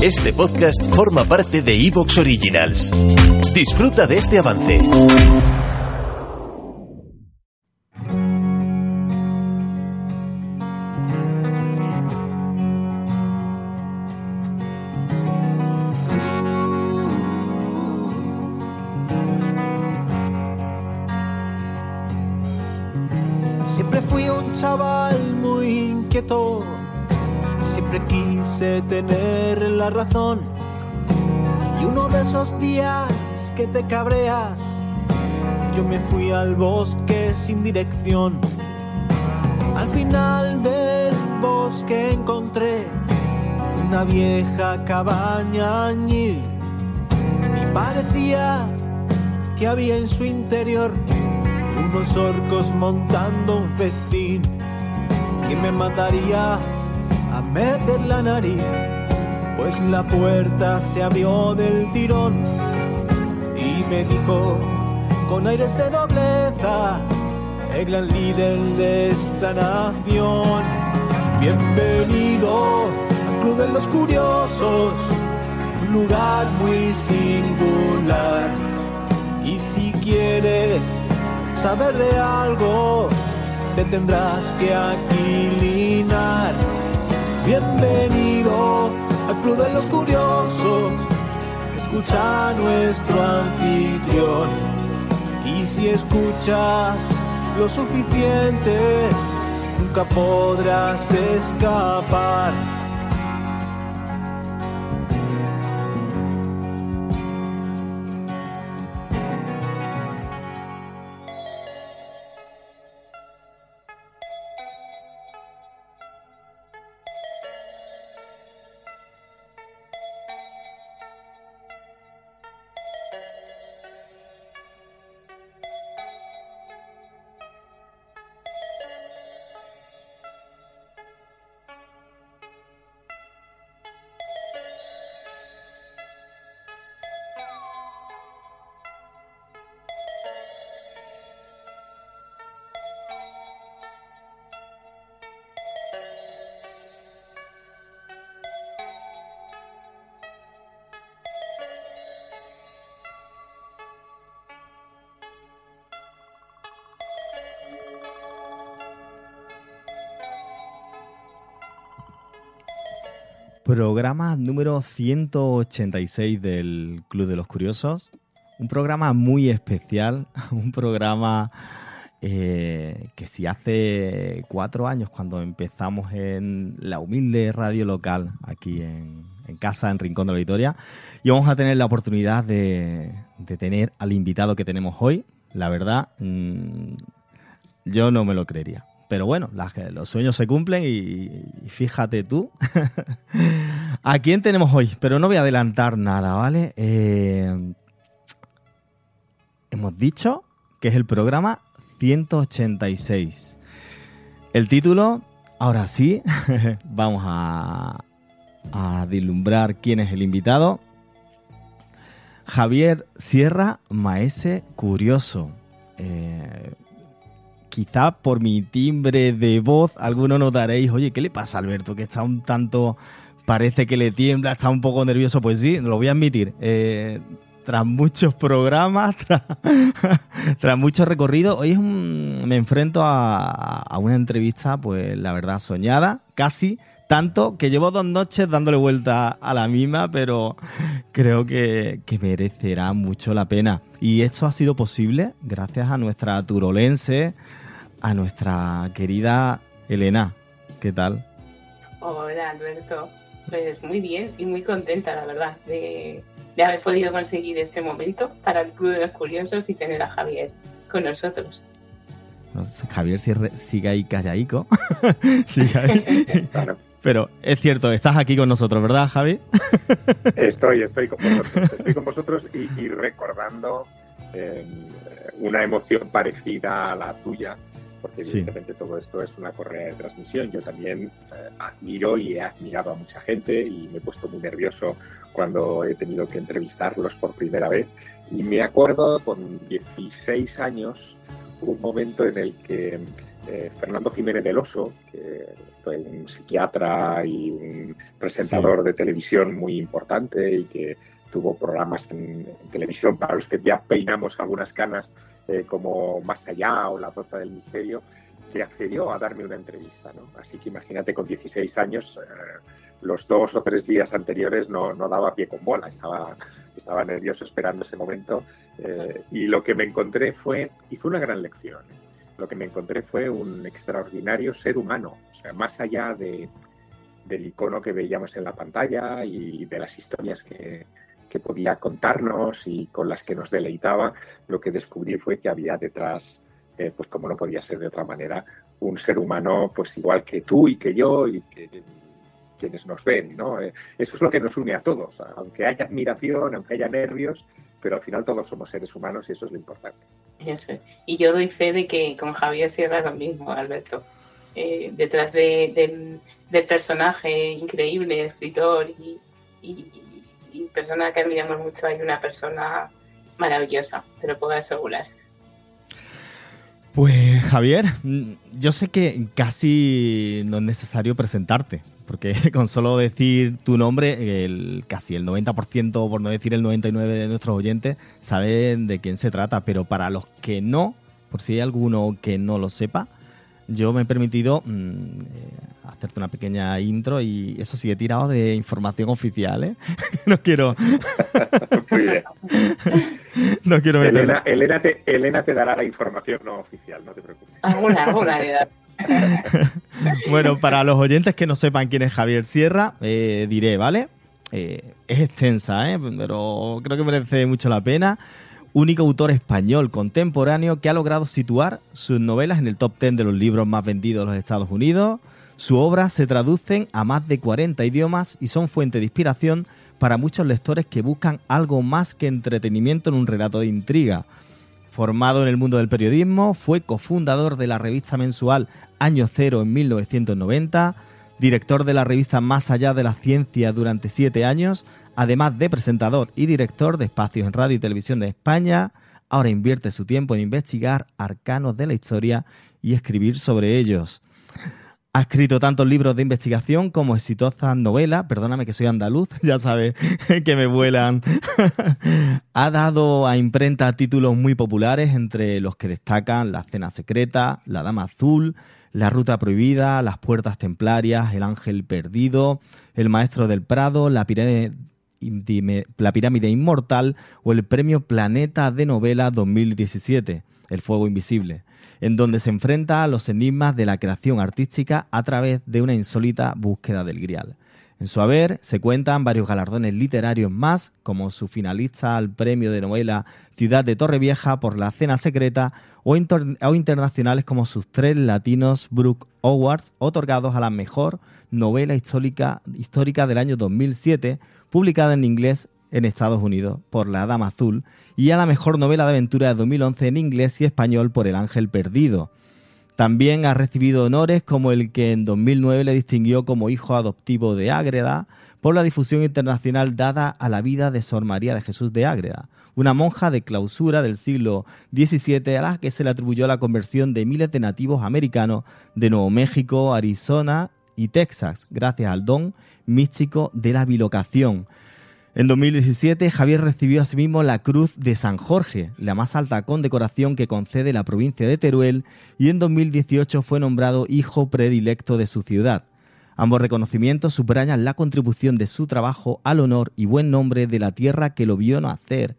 Este podcast forma parte de Evox Originals. Disfruta de este avance. Siempre fui un chaval muy inquieto, siempre quise tener la razón. Y uno de esos días que te cabreas, yo me fui al bosque sin dirección. Al final del bosque encontré una vieja cabaña añil y parecía que había en su interior unos orcos montando un festín y me mataría a meter la nariz, pues la puerta se abrió del tirón y me dijo con aires de nobleza el gran líder de esta nación. Bienvenido al Club de los Curiosos, lugar muy singular. Y si quieres saber de algo, te tendrás que aquilinar. Bienvenido al Club de los Curiosos, escucha a nuestro anfitrión. Y si escuchas lo suficiente, nunca podrás escapar. Programa número 186 del Club de los Curiosos. Un programa muy especial, un programa eh, que si hace cuatro años, cuando empezamos en la humilde radio local aquí en, casa, en Rincón de la Victoria, íbamos a tener la oportunidad de, tener al invitado que tenemos hoy. La verdad, mmm, yo no me lo creería. Pero bueno, los sueños se cumplen y, fíjate tú. ¿A quién tenemos hoy? Pero no voy a adelantar nada, ¿vale? Eh, hemos dicho que es el programa 186. El título, ahora sí, vamos a, a vislumbrar quién es el invitado. Javier Sierra, maese curioso. Eh, quizá por mi timbre de voz, algunos notaréis, oye, ¿qué le pasa Alberto? Que está un tanto, parece que le tiembla, está un poco nervioso. Pues sí, lo voy a admitir. Eh, tras muchos programas, tras, tras mucho recorrido, hoy es un, me enfrento a, a, una entrevista, pues la verdad, soñada, casi. Tanto que llevo dos noches dándole vuelta a la misma, pero creo que, que merecerá mucho la pena. Y esto ha sido posible gracias a nuestra turolense, a nuestra querida Elena. ¿Qué tal? Hola Alberto, pues muy bien y muy contenta la verdad de, de, haber podido conseguir este momento para el Club de los Curiosos y tener a Javier con nosotros. Javier sigue ahí callaico. sigue ahí. claro. Pero es cierto, estás aquí con nosotros, ¿verdad, Javi? Estoy, estoy con vosotros. Estoy con vosotros y, y recordando eh, una emoción parecida a la tuya porque evidentemente sí. todo esto es una correa de transmisión. Yo también eh, admiro y he admirado a mucha gente y me he puesto muy nervioso cuando he tenido que entrevistarlos por primera vez. Y me acuerdo con 16 años, un momento en el que eh, Fernando Jiménez del Oso, que fue un psiquiatra y un presentador de televisión muy importante y que tuvo programas en, televisión para los que ya peinamos algunas canas, eh, como Más Allá o La Puerta del Misterio, que accedió a darme una entrevista. ¿no? Así que imagínate, con 16 años, eh, los dos o tres días anteriores no, no, daba pie con bola, estaba, estaba nervioso esperando ese momento y lo que me encontré fue, y fue una gran lección, lo que me encontré fue un extraordinario ser humano, o sea, más allá de, del icono que veíamos en la pantalla y de las historias que, que podía contarnos y con las que nos deleitaba, lo que descubrí fue que había detrás, eh, pues como no podía ser de otra manera, un ser humano pues igual que tú y que yo y que quienes nos ven, ¿no? Eh, eso es lo que nos une a todos, aunque haya admiración, aunque haya nervios, pero al final todos somos seres humanos y eso es lo importante. Y yo doy fe de que con Javier Sierra lo mismo, Alberto. Eh, detrás de, del personaje increíble, escritor y, persona que admiramos mucho, hay una persona maravillosa, te lo puedo asegurar. Pues Javier, yo sé que casi no es necesario presentarte, porque con solo decir tu nombre, el, casi el 90%, por no decir el 99% de nuestros oyentes, saben de quién se trata, pero para los que no, por si hay alguno que no lo sepa, yo me he permitido mm, eh, hacerte una pequeña intro y eso sí, he tirado de información oficial, ¿eh? no quiero... Muy bien. no quiero Elena, Elena, te, Elena te dará la información no oficial, no te preocupes. Alguna, alguna bueno, para los oyentes que no sepan quién es Javier Sierra, eh, diré, ¿vale? Eh, es extensa, ¿eh? pero creo que merece mucho la pena. Único autor español contemporáneo que ha logrado situar sus novelas en el top 10 de los libros más vendidos de los Estados Unidos. Sus obras se traducen a más de 40 idiomas y son fuente de inspiración para muchos lectores que buscan algo más que entretenimiento en un relato de intriga. Formado en el mundo del periodismo, fue cofundador de la revista mensual Año Cero en 1990, director de la revista Más Allá de la Ciencia durante siete años, además de presentador y director de espacios en radio y televisión de España. Ahora invierte su tiempo en investigar arcanos de la historia y escribir sobre ellos. Ha escrito tantos libros de investigación como exitosas novelas, perdóname que soy andaluz, ya sabes que me vuelan. ha dado a imprenta títulos muy populares, entre los que destacan La Cena Secreta, La Dama Azul, La Ruta Prohibida, Las Puertas Templarias, El Ángel Perdido, El Maestro del Prado, La Pirámide, la Pirámide Inmortal o el Premio Planeta de Novela 2017, El Fuego Invisible en donde se enfrenta a los enigmas de la creación artística a través de una insólita búsqueda del grial. En su haber se cuentan varios galardones literarios más, como su finalista al premio de novela Ciudad de Torrevieja por La Cena Secreta, o, internacionales como sus tres latinos Brook Awards, otorgados a la mejor novela histórica, histórica del año 2007, publicada en inglés en Estados Unidos por La Dama Azul, y a la mejor novela de aventura de 2011 en inglés y español por El Ángel Perdido. También ha recibido honores como el que en 2009 le distinguió como hijo adoptivo de Ágreda por la difusión internacional dada a la vida de Sor María de Jesús de Ágreda, una monja de clausura del siglo XVII a la que se le atribuyó la conversión de miles de nativos americanos de Nuevo México, Arizona y Texas, gracias al don místico de la bilocación, en 2017, Javier recibió asimismo la Cruz de San Jorge, la más alta condecoración que concede la provincia de Teruel, y en 2018 fue nombrado hijo predilecto de su ciudad. Ambos reconocimientos subrayan la contribución de su trabajo al honor y buen nombre de la tierra que lo vio nacer.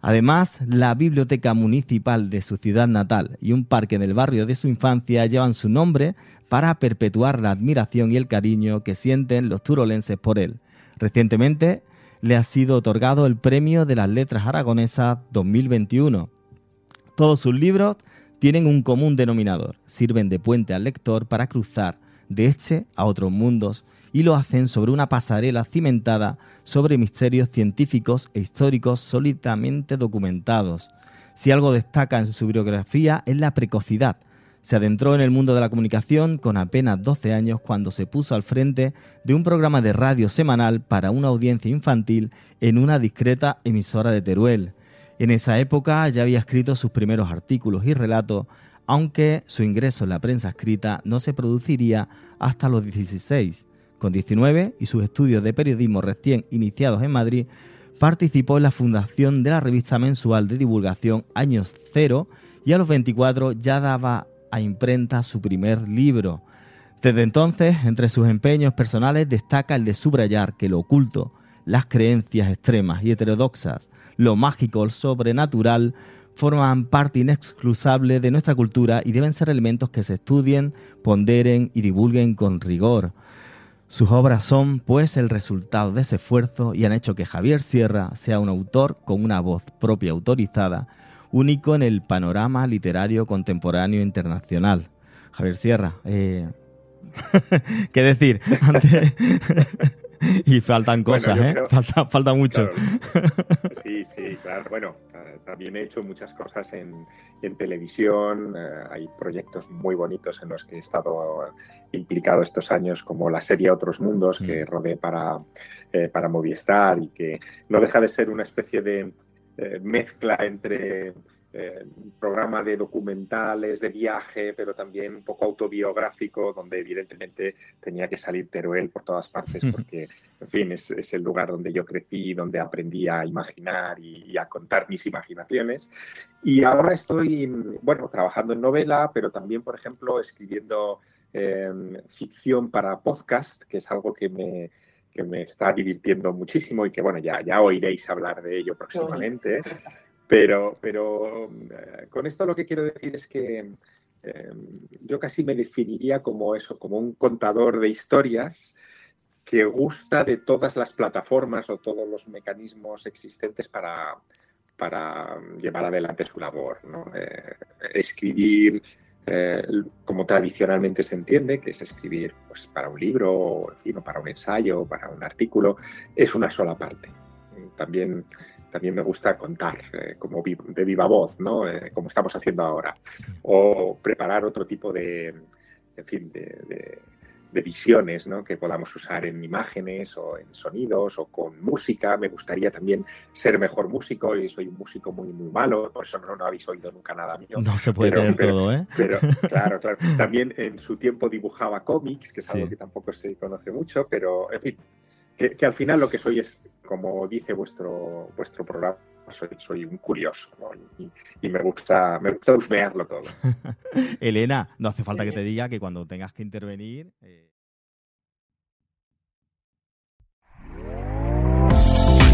Además, la biblioteca municipal de su ciudad natal y un parque en el barrio de su infancia llevan su nombre para perpetuar la admiración y el cariño que sienten los turolenses por él. Recientemente, le ha sido otorgado el Premio de las Letras Aragonesas 2021. Todos sus libros tienen un común denominador, sirven de puente al lector para cruzar de este a otros mundos y lo hacen sobre una pasarela cimentada sobre misterios científicos e históricos sólidamente documentados. Si algo destaca en su biografía es la precocidad, se adentró en el mundo de la comunicación con apenas 12 años cuando se puso al frente de un programa de radio semanal para una audiencia infantil en una discreta emisora de Teruel. En esa época ya había escrito sus primeros artículos y relatos aunque su ingreso en la prensa escrita no se produciría hasta los 16. Con 19 y sus estudios de periodismo recién iniciados en Madrid, participó en la fundación de la revista mensual de divulgación Años Cero y a los 24 ya daba a imprenta su primer libro. Desde entonces, entre sus empeños personales destaca el de subrayar que lo oculto, las creencias extremas y heterodoxas, lo mágico, el sobrenatural, forman parte inexcusable de nuestra cultura y deben ser elementos que se estudien, ponderen y divulguen con rigor. Sus obras son, pues, el resultado de ese esfuerzo y han hecho que Javier Sierra sea un autor con una voz propia autorizada, único en el panorama literario contemporáneo internacional. Javier Sierra, eh... ¿qué decir? y faltan cosas, ¿eh? Falta, mucho. Sí, sí, claro. Bueno, también he hecho muchas cosas en, televisión. Eh, hay proyectos muy bonitos en los que he estado implicado estos años, como la serie Otros Mundos, que mm. rodé para, eh, para Movistar y que no deja de ser una especie de eh, mezcla entre eh, programa de documentales, de viaje, pero también un poco autobiográfico, donde evidentemente tenía que salir Teruel por todas partes, porque, en fin, es, el lugar donde yo crecí, donde aprendí a imaginar y, a contar mis imaginaciones. Y ahora estoy, bueno, trabajando en novela, pero también, por ejemplo, escribiendo em, ficción para podcast, que es algo que me, que me está divirtiendo muchísimo y que, bueno, ya, ya oiréis hablar de ello próximamente. Pero, pero eh, con esto lo que quiero decir es que eh, yo casi me definiría como eso, como un contador de historias que gusta de todas las plataformas o todos los mecanismos existentes para, para llevar adelante su labor. Eh, escribir como tradicionalmente se entiende, que es escribir pues, para un libro, o, para un ensayo, para un artículo, es una sola parte. También también me gusta contar eh, como de viva voz, ¿no? Eh, como estamos haciendo ahora. O preparar otro tipo de, en fin, de, visiones ¿no? que podamos usar en imágenes o en sonidos o con música. Me gustaría también ser mejor músico y soy un músico muy, muy malo, por eso no, no habéis oído nunca nada mío. No se puede tener todo, ¿eh? Pero claro, claro. También en su tiempo dibujaba cómics, que es algo que tampoco se conoce mucho, pero en fin, que, al final lo que soy es, como dice vuestro, vuestro programa, soy, soy un curioso y, me gusta me gusta husmearlo todo. Elena, no hace falta que te diga que cuando tengas que intervenir... Eh,